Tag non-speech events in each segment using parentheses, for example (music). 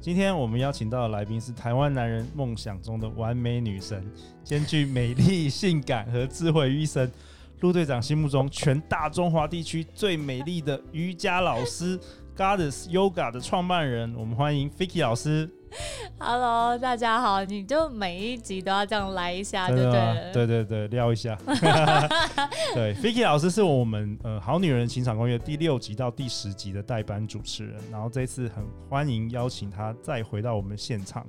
今天我们邀请到的来宾是台湾男人梦想中的完美女神，兼具美丽、性感和智慧于一身。陆队长心目中全大中华地区最美丽的瑜伽老师，Goddess Yoga 的创办人，我们欢迎 Ficky 老师。Hello，大家好！你就每一集都要这样来一下，对不对？对对对，撩一下。(laughs) 对，Ficky 老师是我们呃《好女人情场攻略》第六集到第十集的代班主持人，然后这次很欢迎邀请他再回到我们现场。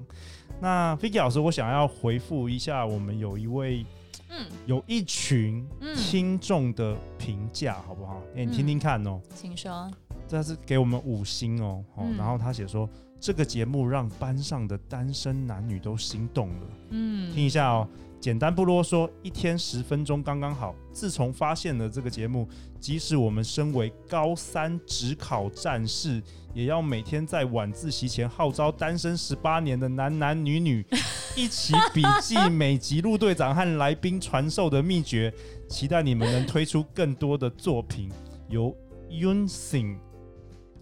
那 Ficky 老师，我想要回复一下，我们有一位嗯，有一群听众的评价，好不好？你听听看哦。请说。这是给我们五星哦，哦，然后他写说。这个节目让班上的单身男女都心动了。嗯，听一下哦，简单不啰嗦，一天十分钟刚刚好。自从发现了这个节目，即使我们身为高三职考战士，也要每天在晚自习前号召单身十八年的男男女女 (laughs) 一起笔记每集陆队长和来宾传授的秘诀。期待你们能推出更多的作品。由 Yunsing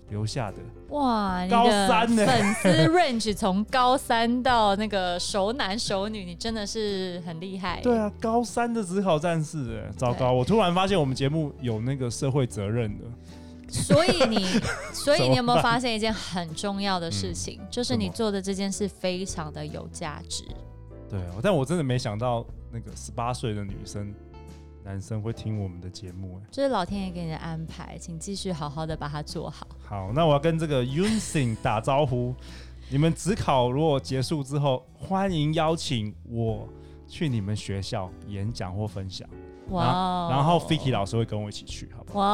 留下的哇，高三的粉丝 range 从高三到那个熟男熟女，你真的是很厉害。对啊，高三的只考战士，哎，糟糕！我突然发现我们节目有那个社会责任的。所以你，(laughs) 所以你有没有发现一件很重要的事情，嗯、就是你做的这件事非常的有价值。对啊，但我真的没想到那个十八岁的女生。男生会听我们的节目，哎，这是老天爷给你的安排，请继续好好的把它做好。好，那我要跟这个 Yunsing 打招呼。(laughs) 你们职考如果结束之后，欢迎邀请我去你们学校演讲或分享。哇！然后 Vicky 老师会跟我一起去，好不好？哇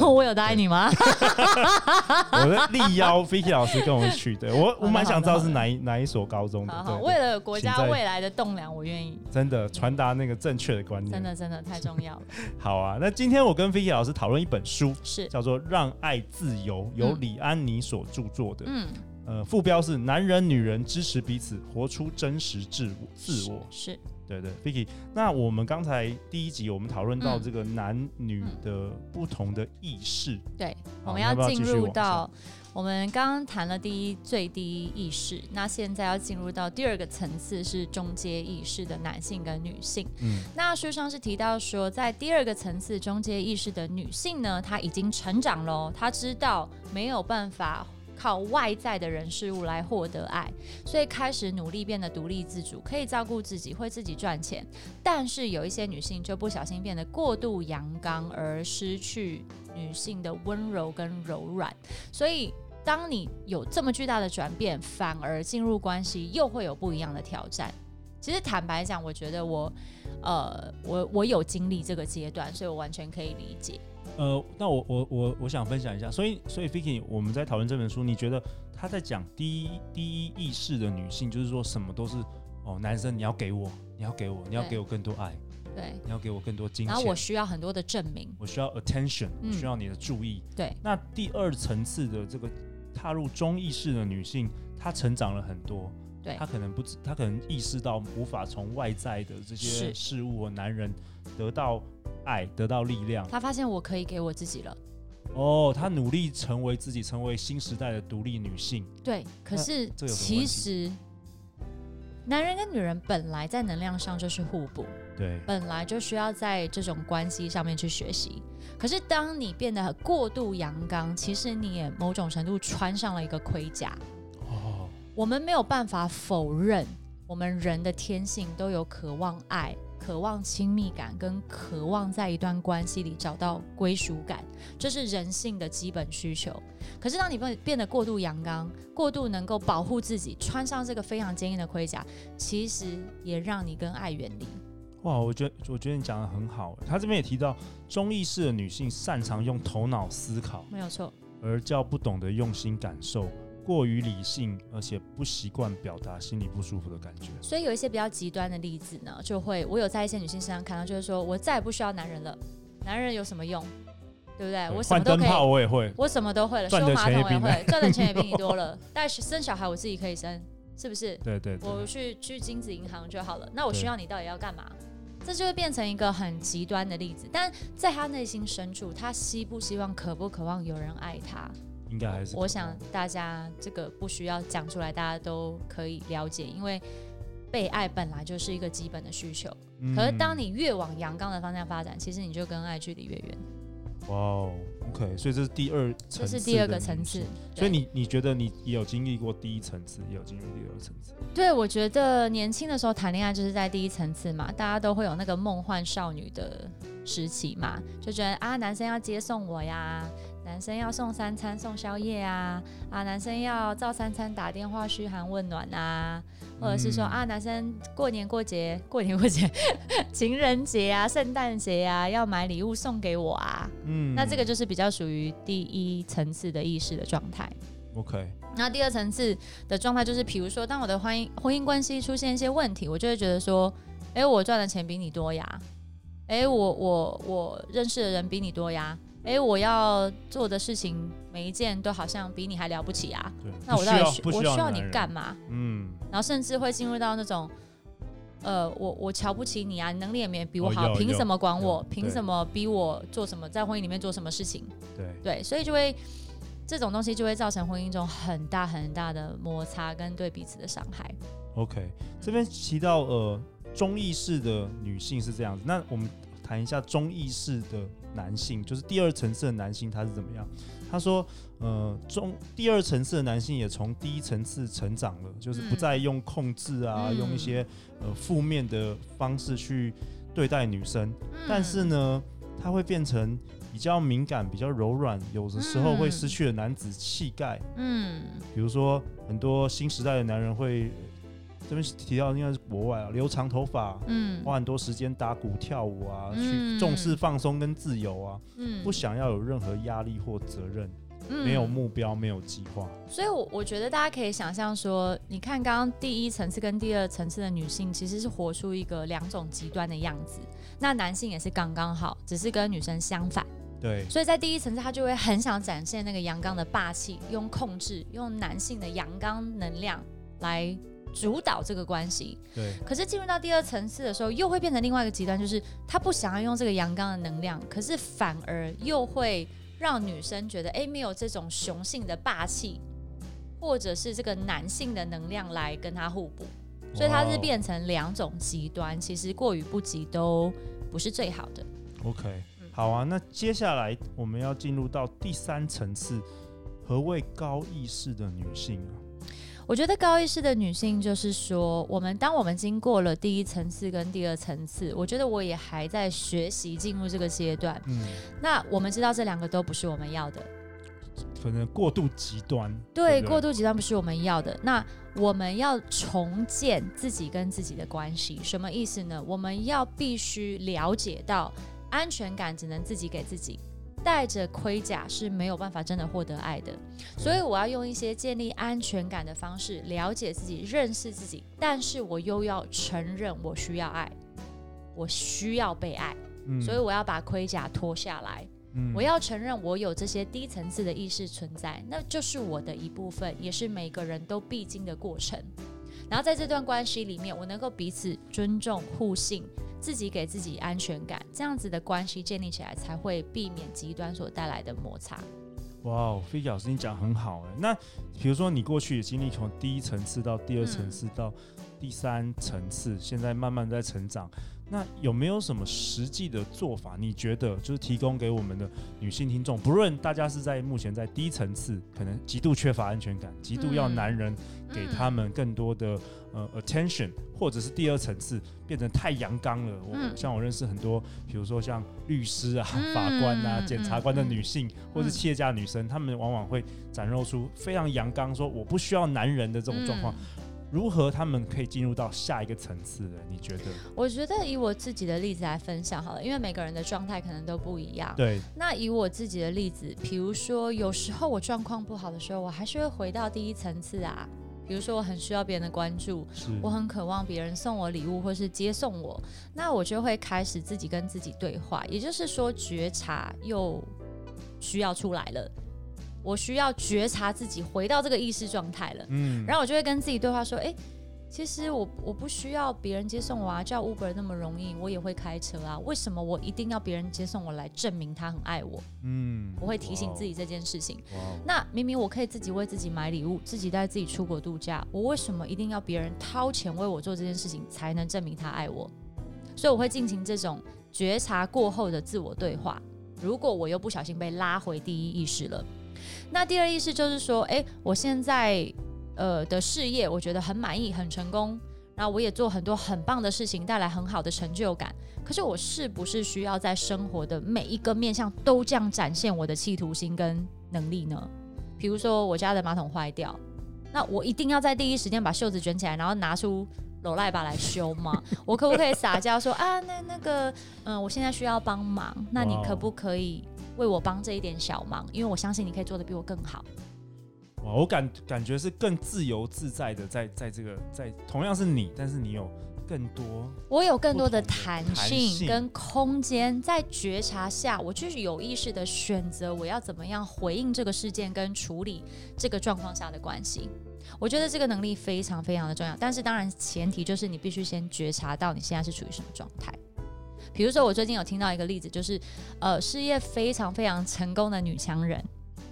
哦！我有答应你吗？(laughs) 我的力邀 Vicky 老师跟我一起去，对我我蛮想知道是哪一哪一所高中的。好好，为了国家未来的栋梁，我愿意。真的传达那个正确的观念，真的真的太重要了。(laughs) 好啊，那今天我跟 Vicky 老师讨论一本书，是叫做《让爱自由》，由李安妮所著作的。嗯。呃，副标是“男人女人支持彼此，活出真实自我”。自我是。对对，Vicky，那我们刚才第一集我们讨论到这个男女的不同的意识，嗯嗯、对，我们要进入到我们刚刚谈了第一最低意识，那现在要进入到第二个层次是中阶意识的男性跟女性。嗯，那书上是提到说，在第二个层次中阶意识的女性呢，她已经成长喽，她知道没有办法。靠外在的人事物来获得爱，所以开始努力变得独立自主，可以照顾自己，会自己赚钱。但是有一些女性就不小心变得过度阳刚，而失去女性的温柔跟柔软。所以当你有这么巨大的转变，反而进入关系又会有不一样的挑战。其实坦白讲，我觉得我，呃，我我有经历这个阶段，所以我完全可以理解。呃，那我我我我想分享一下，所以所以 Vicky，我们在讨论这本书，你觉得他在讲第一第一意识的女性，就是说什么都是哦，男生你要给我，你要给我，你要给我更多爱，对，你要给我更多金钱，然后我需要很多的证明，我需要 attention，我需要你的注意，嗯、对。那第二层次的这个踏入中意识的女性，她成长了很多，对，她可能不知，她可能意识到无法从外在的这些事物和男人得到。爱得到力量，他发现我可以给我自己了。哦，他努力成为自己，成为新时代的独立女性。对，可是其实男人跟女人本来在能量上就是互补，对，本来就需要在这种关系上面去学习。可是当你变得过度阳刚，其实你也某种程度穿上了一个盔甲。哦，我们没有办法否认，我们人的天性都有渴望爱。渴望亲密感，跟渴望在一段关系里找到归属感，这是人性的基本需求。可是当你变变得过度阳刚，过度能够保护自己，穿上这个非常坚硬的盔甲，其实也让你跟爱远离。哇，我觉得我觉得你讲的很好。他这边也提到，中意式的女性擅长用头脑思考，没有错，而较不懂得用心感受。过于理性，而且不习惯表达心里不舒服的感觉。所以有一些比较极端的例子呢，就会我有在一些女性身上看到，就是说我再也不需要男人了，男人有什么用？对不对？对，我什么都可以，我也会，我什么都会了，修马桶也会，赚的钱也比你多了。(laughs) 但是生小孩我自己可以生，是不是？对对，对，我去去精子银行就好了。那我需要你到底要干嘛？这就会变成一个很极端的例子。但在他内心深处，他希不希望、渴不渴望有人爱他？应该还是。我想大家这个不需要讲出来，大家都可以了解，因为被爱本来就是一个基本的需求。嗯、可是当你越往阳刚的方向发展，其实你就跟爱距离越远。哇哦，OK，所以这是第二层次，这是第二个层次。所以你你觉得你也有经历过第一层次，也有经历第二层次？对，我觉得年轻的时候谈恋爱就是在第一层次嘛，大家都会有那个梦幻少女的时期嘛，就觉得啊，男生要接送我呀。男生要送三餐送宵夜啊啊！男生要照三餐打电话嘘寒问暖啊，或者是说啊，男生过年过节 (laughs) 过年过节 (laughs) 情人节啊、圣诞节啊，要买礼物送给我啊。嗯，那这个就是比较属于第一层次的意识的状态。OK。那第二层次的状态就是，比如说，当我的婚姻婚姻关系出现一些问题，我就会觉得说，哎、欸，我赚的钱比你多呀，哎、欸，我我我认识的人比你多呀。哎，我要做的事情每一件都好像比你还了不起啊！那我到底需我需要你干嘛？嗯，然后甚至会进入到那种，呃，我我瞧不起你啊，你能力也没比我好，凭什么管我？凭什么逼我做什么？在婚姻里面做什么事情？对对，所以就会这种东西就会造成婚姻中很大很大的摩擦跟对彼此的伤害。OK，这边提到呃中意式的女性是这样子，那我们谈一下中意式的。男性就是第二层次的男性，他是怎么样？他说，呃，中第二层次的男性也从第一层次成长了，就是不再用控制啊，嗯、用一些呃负面的方式去对待女生，嗯、但是呢，他会变成比较敏感、比较柔软，有的时候会失去了男子气概。嗯，比如说很多新时代的男人会。这边提到应该是国外啊，留长头发，嗯，花很多时间打鼓跳舞啊，嗯、去重视放松跟自由啊，嗯，不想要有任何压力或责任，嗯、没有目标，没有计划。所以我，我我觉得大家可以想象说，你看刚刚第一层次跟第二层次的女性，其实是活出一个两种极端的样子。那男性也是刚刚好，只是跟女生相反。对。所以在第一层次，他就会很想展现那个阳刚的霸气，用控制，用男性的阳刚能量来。主导这个关系，对。可是进入到第二层次的时候，又会变成另外一个极端，就是他不想要用这个阳刚的能量，可是反而又会让女生觉得，哎，没有这种雄性的霸气，或者是这个男性的能量来跟他互补，所以它是变成两种极端，其实过与不及都不是最好的。OK，好啊，那接下来我们要进入到第三层次，何谓高意识的女性啊？我觉得高意识的女性就是说，我们当我们经过了第一层次跟第二层次，我觉得我也还在学习进入这个阶段。嗯，那我们知道这两个都不是我们要的，可能过度极端。对，过度极端不是我们要的。那我们要重建自己跟自己的关系，什么意思呢？我们要必须了解到，安全感只能自己给自己。带着盔甲是没有办法真的获得爱的，所以我要用一些建立安全感的方式，了解自己、认识自己，但是我又要承认我需要爱，我需要被爱，嗯、所以我要把盔甲脱下来，嗯、我要承认我有这些低层次的意识存在，那就是我的一部分，也是每个人都必经的过程。然后在这段关系里面，我能够彼此尊重、互信。自己给自己安全感，这样子的关系建立起来，才会避免极端所带来的摩擦。哇哦，菲姐老师，你讲很好哎。那比如说，你过去的经历从第一层次到第二层次到第三层次，嗯、现在慢慢在成长。那有没有什么实际的做法？你觉得就是提供给我们的女性听众，不论大家是在目前在低层次，可能极度缺乏安全感，极度要男人给他们更多的、嗯、呃 attention，或者是第二层次变成太阳刚了。我、嗯、像我认识很多，比如说像律师啊、嗯、法官啊、检察官的女性，嗯、或者是企业家女生，她们往往会展露出非常阳刚，说我不需要男人的这种状况。如何他们可以进入到下一个层次的？你觉得？我觉得以我自己的例子来分享好了，因为每个人的状态可能都不一样。对。那以我自己的例子，比如说有时候我状况不好的时候，我还是会回到第一层次啊。比如说我很需要别人的关注，我很渴望别人送我礼物或是接送我，那我就会开始自己跟自己对话，也就是说觉察又需要出来了，我需要觉察自己回到这个意识状态了，嗯，然后我就会跟自己对话说，诶。其实我我不需要别人接送我啊，叫 Uber 那么容易，我也会开车啊，为什么我一定要别人接送我来证明他很爱我？嗯，我会提醒自己这件事情。那明明我可以自己为自己买礼物，自己带自己出国度假，我为什么一定要别人掏钱为我做这件事情才能证明他爱我？所以我会进行这种觉察过后的自我对话。如果我又不小心被拉回第一意识了，那第二意识就是说，哎，我现在。呃的事业，我觉得很满意，很成功。然后我也做很多很棒的事情，带来很好的成就感。可是我是不是需要在生活的每一个面向都这样展现我的企图心跟能力呢？比如说我家的马桶坏掉，那我一定要在第一时间把袖子卷起来，然后拿出罗赖把来修吗？我可不可以撒娇说啊，那那个，嗯、呃，我现在需要帮忙，那你可不可以为我帮这一点小忙？因为我相信你可以做的比我更好。哇我感感觉是更自由自在的在，在在这个在同样是你，但是你有更多，我有更多的弹性跟空间，在觉察下，我就是有意识的选择我要怎么样回应这个事件跟处理这个状况下的关系。我觉得这个能力非常非常的重要，但是当然前提就是你必须先觉察到你现在是处于什么状态。比如说我最近有听到一个例子，就是呃事业非常非常成功的女强人。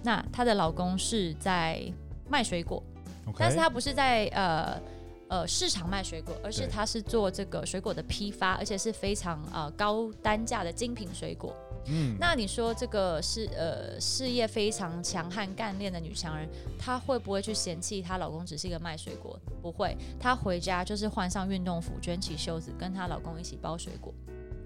那她的老公是在卖水果，Okay. 但是他不是在呃呃市场卖水果，而是他是做这个水果的批发，而且是非常呃高单价的精品水果。嗯，那你说这个是呃事业非常强悍干练的女强人，她会不会去嫌弃她老公只是一个卖水果？不会，她回家就是换上运动服，卷起袖子，跟她老公一起包水果。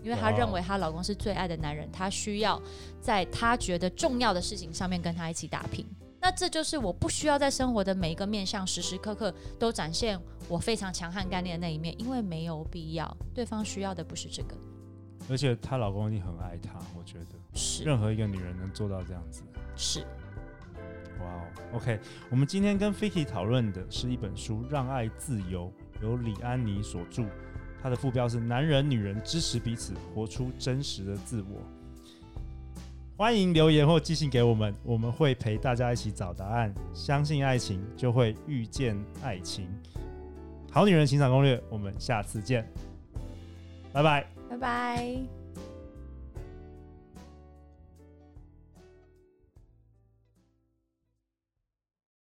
因为她认为她老公是最爱的男人，她需要在她觉得重要的事情上面跟他一起打拼。那这就是我不需要在生活的每一个面向时时刻刻都展现我非常强悍干练的那一面，因为没有必要。对方需要的不是这个。而且她老公一定很爱她，我觉得是任何一个女人能做到这样子。是。哇哦，OK，我们今天跟 Fiki 讨论的是一本书《让爱自由》，由李安妮所著。它的副标是“男人、女人支持彼此，活出真实的自我”。欢迎留言或寄信给我们，我们会陪大家一起找答案。相信爱情，就会遇见爱情。好女人情场攻略，我们下次见，拜拜，拜拜。